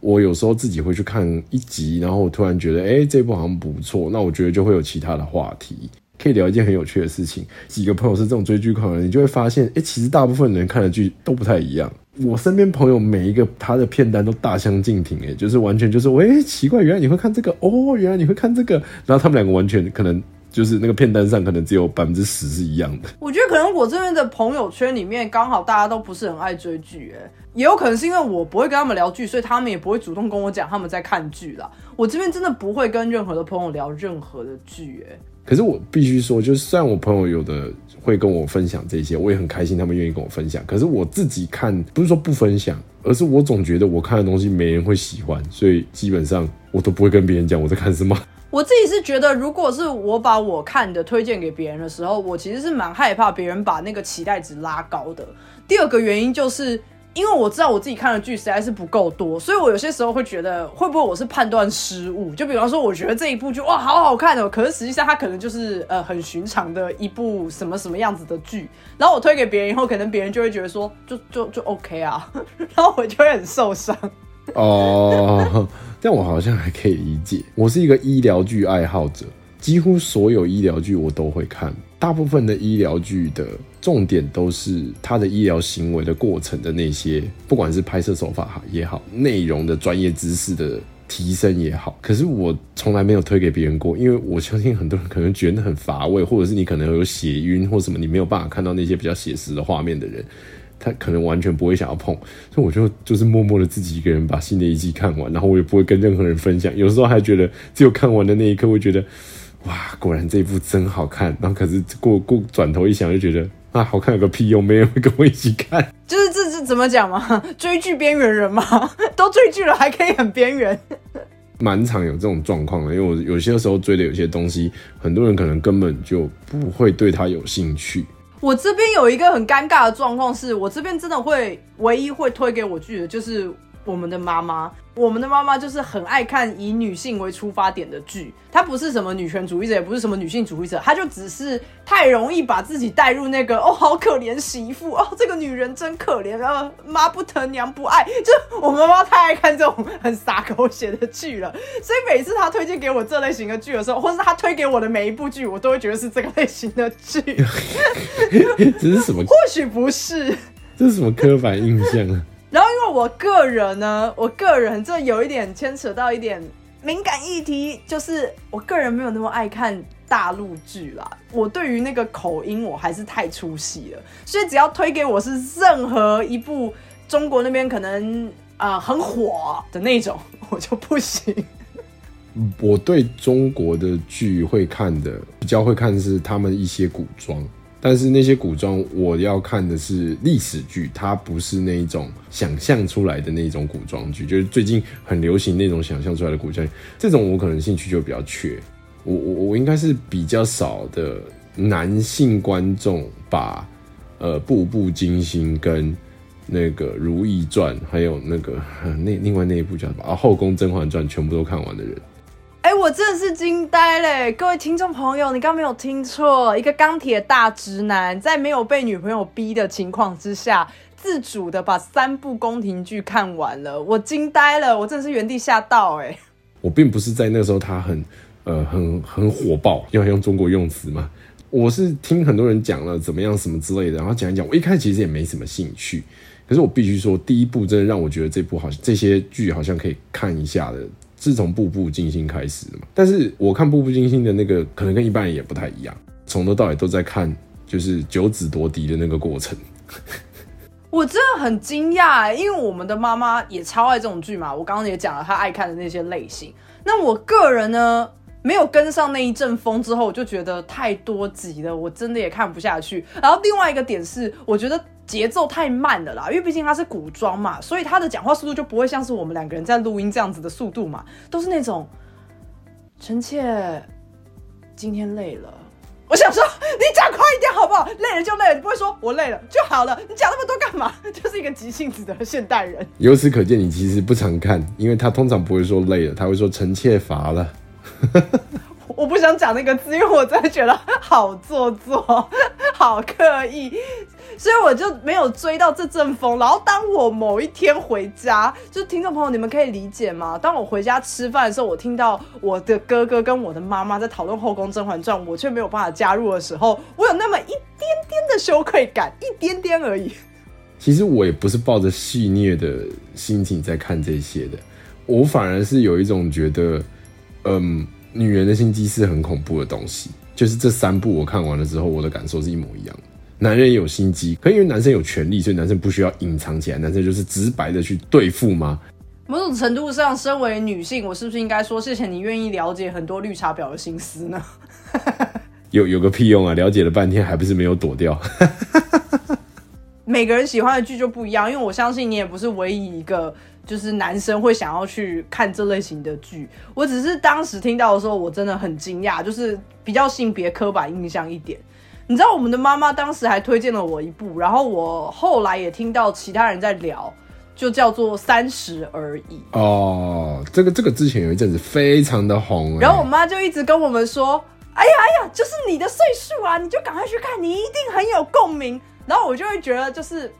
我有时候自己会去看一集，然后我突然觉得，哎，这部好像不错，那我觉得就会有其他的话题，可以聊一件很有趣的事情。几个朋友是这种追剧狂人，你就会发现，哎，其实大部分人看的剧都不太一样。我身边朋友每一个他的片单都大相径庭，哎，就是完全就是，喂，奇怪，原来你会看这个，哦，原来你会看这个，然后他们两个完全可能就是那个片单上可能只有百分之十是一样的。我觉得可能我这边的朋友圈里面刚好大家都不是很爱追剧，哎，也有可能是因为我不会跟他们聊剧，所以他们也不会主动跟我讲他们在看剧啦。我这边真的不会跟任何的朋友聊任何的剧，哎。可是我必须说，就是虽然我朋友有的会跟我分享这些，我也很开心，他们愿意跟我分享。可是我自己看，不是说不分享，而是我总觉得我看的东西没人会喜欢，所以基本上我都不会跟别人讲我在看什么。我自己是觉得，如果是我把我看的推荐给别人的时候，我其实是蛮害怕别人把那个期待值拉高的。第二个原因就是。因为我知道我自己看的剧实在是不够多，所以我有些时候会觉得会不会我是判断失误？就比方说，我觉得这一部剧哇好好看哦，可是实际上它可能就是呃很寻常的一部什么什么样子的剧，然后我推给别人以后，可能别人就会觉得说就就就 OK 啊，然后我就会很受伤。哦，但我好像还可以理解，我是一个医疗剧爱好者，几乎所有医疗剧我都会看。大部分的医疗剧的重点都是他的医疗行为的过程的那些，不管是拍摄手法也好，内容的专业知识的提升也好。可是我从来没有推给别人过，因为我相信很多人可能觉得很乏味，或者是你可能有血晕或什么，你没有办法看到那些比较写实的画面的人，他可能完全不会想要碰。所以我就就是默默的自己一个人把新的一季看完，然后我也不会跟任何人分享。有时候还觉得只有看完的那一刻会觉得。哇，果然这一部真好看。然后可是过过转头一想，就觉得啊，好看有个屁用，没人会跟我一起看。就是这是怎么讲嘛？追剧边缘人嘛，都追剧了还可以很边缘。蛮常有这种状况的，因为我有些时候追的有些东西，很多人可能根本就不会对他有兴趣。我这边有一个很尴尬的状况，是我这边真的会唯一会推给我剧的，就是我们的妈妈。我们的妈妈就是很爱看以女性为出发点的剧，她不是什么女权主义者，也不是什么女性主义者，她就只是太容易把自己带入那个哦，好可怜媳妇哦，这个女人真可怜啊，妈不疼娘不爱，就我妈妈太爱看这种很洒狗血的剧了，所以每次她推荐给我这类型的剧的时候，或是她推给我的每一部剧，我都会觉得是这个类型的剧。这是什么？或许不是，这是什么刻板印象啊？然后，因为我个人呢，我个人这有一点牵扯到一点敏感议题，就是我个人没有那么爱看大陆剧啦。我对于那个口音我还是太出戏了，所以只要推给我是任何一部中国那边可能啊很火的那种，我就不行。我对中国的剧会看的比较会看是他们一些古装。但是那些古装，我要看的是历史剧，它不是那种想象出来的那种古装剧，就是最近很流行那种想象出来的古装剧，这种我可能兴趣就比较缺。我我我应该是比较少的男性观众，把呃《步步惊心》跟那个《如懿传》，还有那个那另外那一部叫什么《后宫甄嬛传》，全部都看完的人。哎，我真的是惊呆嘞！各位听众朋友，你刚没有听错，一个钢铁大直男，在没有被女朋友逼的情况之下，自主的把三部宫廷剧看完了，我惊呆了，我真的是原地吓到哎！我并不是在那时候他很呃很很火爆，要用中国用词嘛，我是听很多人讲了怎么样什么之类的，然后讲一讲，我一开始其实也没什么兴趣，可是我必须说，第一部真的让我觉得这部好像这些剧好像可以看一下的。是从《步步惊心》开始的嘛？但是我看《步步惊心》的那个，可能跟一般人也不太一样，从头到尾都在看，就是九子夺嫡的那个过程。我真的很惊讶，因为我们的妈妈也超爱这种剧嘛。我刚刚也讲了，她爱看的那些类型。那我个人呢，没有跟上那一阵风之后，我就觉得太多集了，我真的也看不下去。然后另外一个点是，我觉得节奏太慢了啦，因为毕竟它是古装嘛，所以他的讲话速度就不会像是我们两个人在录音这样子的速度嘛，都是那种臣妾今天累了。我想说，你讲快一点好不好？累了就累了，你不会说我累了就好了。你讲那么多干嘛？就是一个急性子的现代人。由此可见，你其实不常看，因为他通常不会说累了，他会说臣妾乏了。我不想讲那个字，因为我真的觉得好做作，好刻意，所以我就没有追到这阵风。然后当我某一天回家，就听众朋友，你们可以理解吗？当我回家吃饭的时候，我听到我的哥哥跟我的妈妈在讨论《后宫甄嬛传》，我却没有办法加入的时候，我有那么一点点的羞愧感，一点点而已。其实我也不是抱着戏虐的心情在看这些的，我反而是有一种觉得。嗯，女人的心机是很恐怖的东西。就是这三部我看完了之后，我的感受是一模一样的。男人也有心机，可因为男生有权利，所以男生不需要隐藏起来，男生就是直白的去对付吗？某种程度上，身为女性，我是不是应该说谢谢你愿意了解很多绿茶婊的心思呢？有有个屁用啊！了解了半天，还不是没有躲掉。每个人喜欢的剧就不一样，因为我相信你也不是唯一一个。就是男生会想要去看这类型的剧，我只是当时听到的时候，我真的很惊讶，就是比较性别刻板印象一点。你知道，我们的妈妈当时还推荐了我一部，然后我后来也听到其他人在聊，就叫做《三十而已》。哦，这个这个之前有一阵子非常的红，然后我妈就一直跟我们说：“哎呀哎呀，就是你的岁数啊，你就赶快去看，你一定很有共鸣。”然后我就会觉得就是。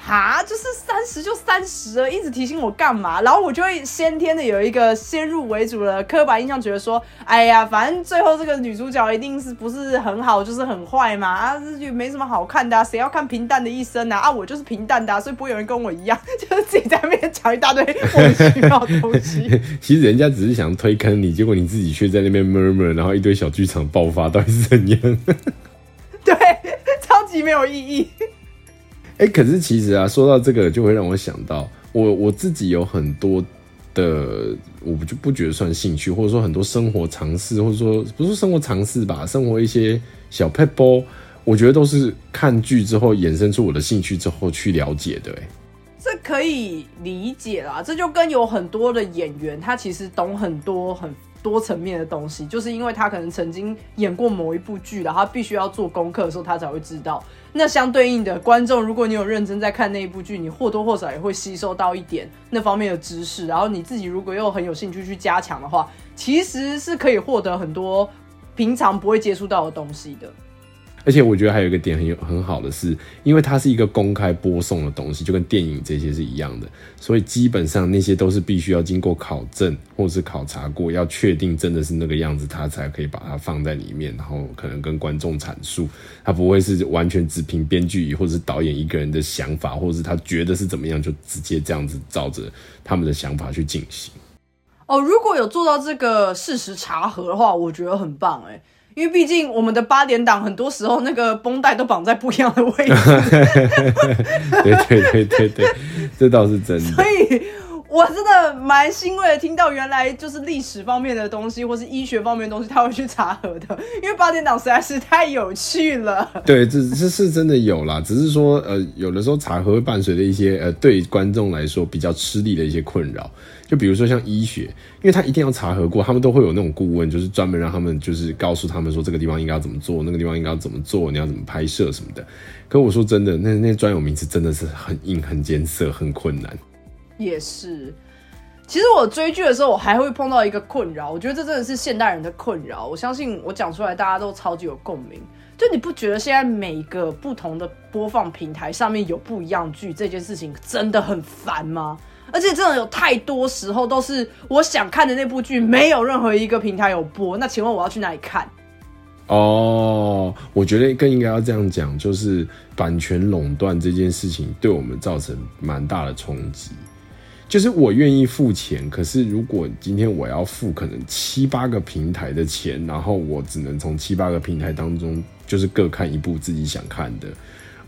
哈，就是三十就三十了，一直提醒我干嘛？然后我就会先天的有一个先入为主的刻板印象，觉得说，哎呀，反正最后这个女主角一定是不是很好，就是很坏嘛啊，这就没什么好看的，谁要看平淡的一生啊？啊，我就是平淡的，所以不会有人跟我一样，就是自己在那边讲一大堆莫名其妙的东西。其实人家只是想推坑你，结果你自己却在那边 murmur，然后一堆小剧场爆发，到底是怎样？对，超级没有意义。哎，可是其实啊，说到这个，就会让我想到，我我自己有很多的，我就不觉得算兴趣，或者说很多生活尝试，或者说不是生活尝试吧，生活一些小 pebble，我觉得都是看剧之后衍生出我的兴趣之后去了解的。哎，这可以理解啦，这就跟有很多的演员，他其实懂很多很。多层面的东西，就是因为他可能曾经演过某一部剧然后他必须要做功课的时候，他才会知道。那相对应的观众，如果你有认真在看那一部剧，你或多或少也会吸收到一点那方面的知识。然后你自己如果又很有兴趣去加强的话，其实是可以获得很多平常不会接触到的东西的。而且我觉得还有一个点很有很好的是，因为它是一个公开播送的东西，就跟电影这些是一样的，所以基本上那些都是必须要经过考证或是考察过，要确定真的是那个样子，他才可以把它放在里面，然后可能跟观众阐述，他不会是完全只凭编剧或者是导演一个人的想法，或者是他觉得是怎么样就直接这样子照着他们的想法去进行。哦，如果有做到这个事实查核的话，我觉得很棒哎。因为毕竟我们的八点档很多时候那个绷带都绑在不一样的位置，对对对对对，这倒是真的。所以我真的蛮欣慰的，听到原来就是历史方面的东西，或是医学方面的东西，他会去查核的。因为八点档实在是太有趣了。对，这这是真的有啦，只是说呃，有的时候查核会伴随着一些呃，对观众来说比较吃力的一些困扰。就比如说像医学，因为他一定要查核过，他们都会有那种顾问，就是专门让他们就是告诉他们说这个地方应该要怎么做，那个地方应该要怎么做，你要怎么拍摄什么的。可我说真的，那那专有名词真的是很硬、很艰涩、很困难。也是，其实我追剧的时候，我还会碰到一个困扰，我觉得这真的是现代人的困扰。我相信我讲出来，大家都超级有共鸣。就你不觉得现在每个不同的播放平台上面有不一样剧这件事情真的很烦吗？而且真的有太多时候都是我想看的那部剧，没有任何一个平台有播。那请问我要去哪里看？哦，我觉得更应该要这样讲，就是版权垄断这件事情对我们造成蛮大的冲击。就是我愿意付钱，可是如果今天我要付可能七八个平台的钱，然后我只能从七八个平台当中，就是各看一部自己想看的。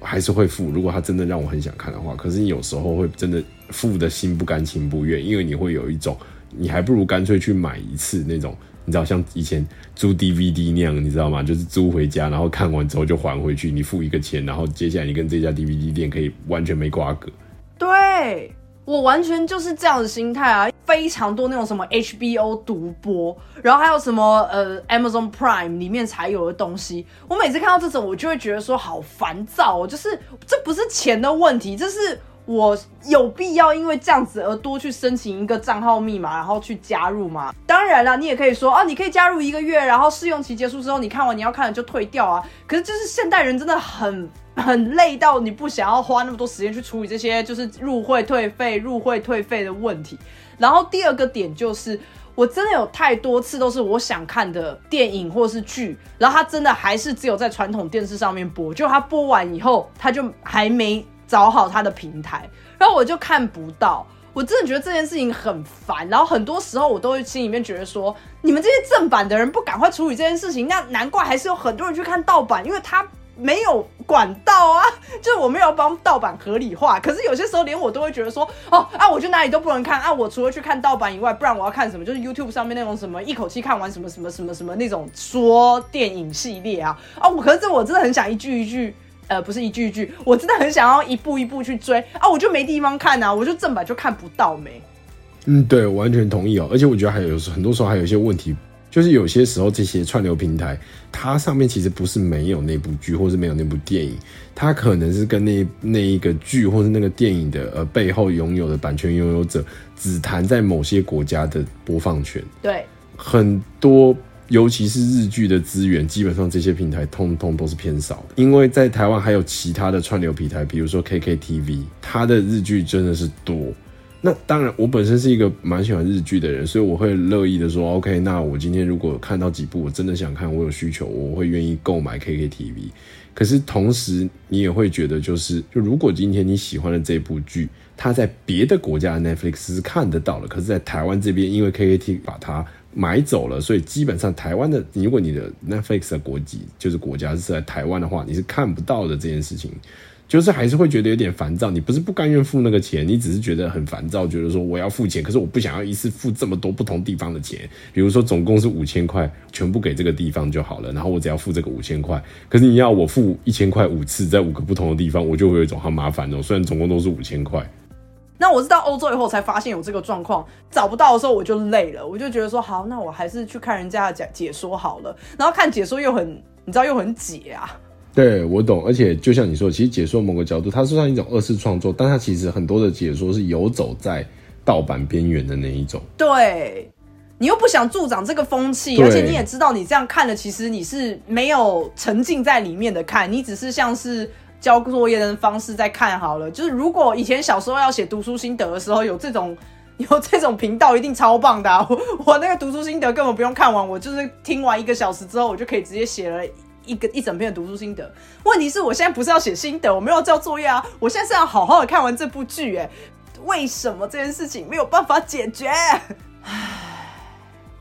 还是会付，如果他真的让我很想看的话，可是你有时候会真的付的心不甘情不愿，因为你会有一种你还不如干脆去买一次那种，你知道像以前租 DVD 那样，你知道吗？就是租回家，然后看完之后就还回去，你付一个钱，然后接下来你跟这家 DVD 店可以完全没瓜葛。对我完全就是这样的心态啊，非常多那种什么 HBO 独播，然后还有什么呃 Amazon Prime 里面才有的东西，我每次看到这种，我就会觉得说好烦躁哦，就是这不是钱的问题，这是我有必要因为这样子而多去申请一个账号密码，然后去加入吗？当然了，你也可以说哦，你可以加入一个月，然后试用期结束之后，你看完你要看的就退掉啊。可是就是现代人真的很。很累到你不想要花那么多时间去处理这些就是入会退费、入会退费的问题。然后第二个点就是，我真的有太多次都是我想看的电影或是剧，然后它真的还是只有在传统电视上面播，就它播完以后，它就还没找好他的平台，然后我就看不到。我真的觉得这件事情很烦。然后很多时候我都会心里面觉得说，你们这些正版的人不赶快处理这件事情，那难怪还是有很多人去看盗版，因为他。没有管道啊，就是我没有帮盗版合理化。可是有些时候连我都会觉得说，哦啊，我就哪里都不能看啊。我除了去看盗版以外，不然我要看什么？就是 YouTube 上面那种什么一口气看完什么什么什么什么那种说电影系列啊啊！我可是我真的很想一句一句，呃，不是一句一句，我真的很想要一步一步去追啊！我就没地方看啊，我就正版就看不到没。嗯，对，我完全同意哦。而且我觉得还有很多时候还有一些问题。就是有些时候，这些串流平台，它上面其实不是没有那部剧，或是没有那部电影，它可能是跟那那一个剧或是那个电影的呃背后拥有的版权拥有者，只谈在某些国家的播放权。对，很多尤其是日剧的资源，基本上这些平台通通都是偏少的，因为在台湾还有其他的串流平台，比如说 KKTV，它的日剧真的是多。那当然，我本身是一个蛮喜欢日剧的人，所以我会乐意的说，OK，那我今天如果看到几部我真的想看，我有需求，我会愿意购买 KKTV。可是同时，你也会觉得，就是就如果今天你喜欢的这部剧，它在别的国家 Netflix 是看得到了，可是在台湾这边，因为 KKTV 把它买走了，所以基本上台湾的，如果你的 Netflix 的国籍就是国家是在台湾的话，你是看不到的这件事情。就是还是会觉得有点烦躁，你不是不甘愿付那个钱，你只是觉得很烦躁，觉得说我要付钱，可是我不想要一次付这么多不同地方的钱，比如说总共是五千块，全部给这个地方就好了，然后我只要付这个五千块，可是你要我付一千块五次在五个不同的地方，我就会有一种好麻烦哦。虽然总共都是五千块，那我是到欧洲以后才发现有这个状况，找不到的时候我就累了，我就觉得说好，那我还是去看人家的解解说好了，然后看解说又很，你知道又很解啊。对，我懂，而且就像你说，其实解说某个角度，它是算一种二次创作，但它其实很多的解说是游走在盗版边缘的那一种。对，你又不想助长这个风气，而且你也知道，你这样看了，其实你是没有沉浸在里面的看，你只是像是交作业的方式再看好了。就是如果以前小时候要写读书心得的时候，有这种 有这种频道，一定超棒的。我 我那个读书心得根本不用看完，我就是听完一个小时之后，我就可以直接写了。一个一整篇的读书心得，问题是我现在不是要写心得，我没有交作业啊，我现在是要好好的看完这部剧，哎，为什么这件事情没有办法解决？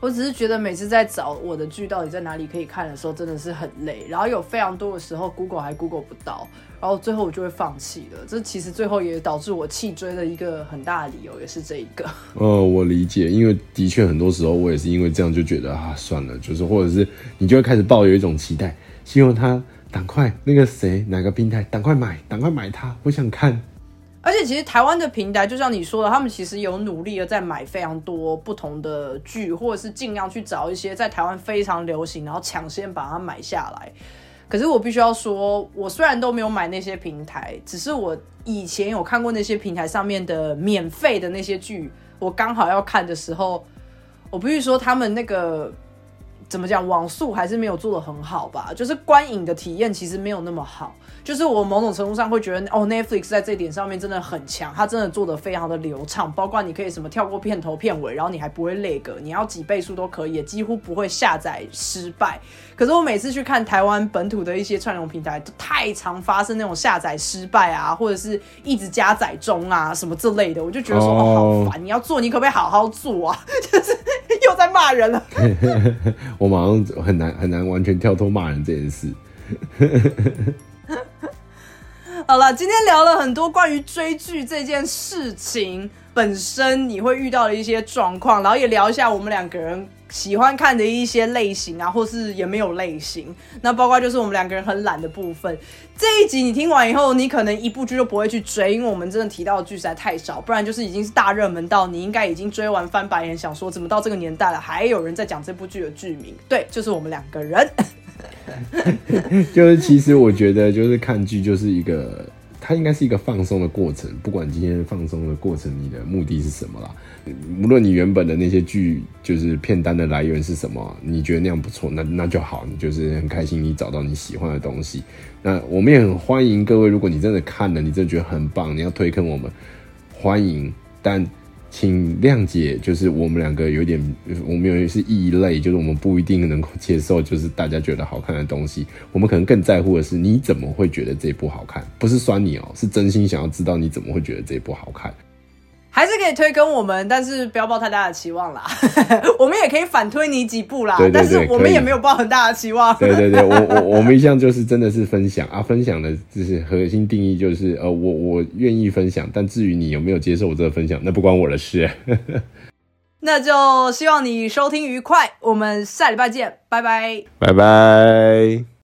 我只是觉得每次在找我的剧到底在哪里可以看的时候，真的是很累，然后有非常多的时候，Google 还 Google 不到，然后最后我就会放弃了。这其实最后也导致我弃追的一个很大的理由，也是这一个。呃，我理解，因为的确很多时候我也是因为这样就觉得啊，算了，就是或者是你就会开始抱有一种期待。希望他赶快那个谁哪个平台赶快买赶快买它，我想看。而且其实台湾的平台，就像你说的，他们其实有努力的在买非常多不同的剧，或者是尽量去找一些在台湾非常流行，然后抢先把它买下来。可是我必须要说，我虽然都没有买那些平台，只是我以前有看过那些平台上面的免费的那些剧，我刚好要看的时候，我必须说他们那个。怎么讲？网速还是没有做的很好吧？就是观影的体验其实没有那么好。就是我某种程度上会觉得，哦，Netflix 在这点上面真的很强，它真的做的非常的流畅。包括你可以什么跳过片头片尾，然后你还不会累个，你要几倍速都可以，几乎不会下载失败。可是我每次去看台湾本土的一些串流平台，都太常发生那种下载失败啊，或者是一直加载中啊什么这类的，我就觉得说哦好烦。你要做，你可不可以好好做啊？就是 又在骂人了。我马上很难很难完全跳脱骂人这件事。好了，今天聊了很多关于追剧这件事情，本身你会遇到的一些状况，然后也聊一下我们两个人喜欢看的一些类型啊，或是也没有类型。那包括就是我们两个人很懒的部分。这一集你听完以后，你可能一部剧都不会去追，因为我们真的提到的剧实在太少，不然就是已经是大热门到你应该已经追完翻白眼，想说怎么到这个年代了还有人在讲这部剧的剧名？对，就是我们两个人。就是其实我觉得就是看剧就是一个。它应该是一个放松的过程，不管今天放松的过程，你的目的是什么啦。无论你原本的那些剧就是片单的来源是什么，你觉得那样不错，那那就好，你就是很开心，你找到你喜欢的东西。那我们也很欢迎各位，如果你真的看了，你真的觉得很棒，你要推坑我们，欢迎。但请谅解，就是我们两个有点，我们有点是异类，就是我们不一定能够接受，就是大家觉得好看的东西。我们可能更在乎的是，你怎么会觉得这部好看？不是酸你哦，是真心想要知道你怎么会觉得这部好看。还是可以推跟我们，但是不要抱太大的期望啦。我们也可以反推你几步啦，但是我们也没有抱很大的期望。对对对，我我我们一向就是真的是分享啊，分享的就是核心定义就是呃，我我愿意分享，但至于你有没有接受我这个分享，那不关我的事。那就希望你收听愉快，我们下礼拜见，拜拜，拜拜。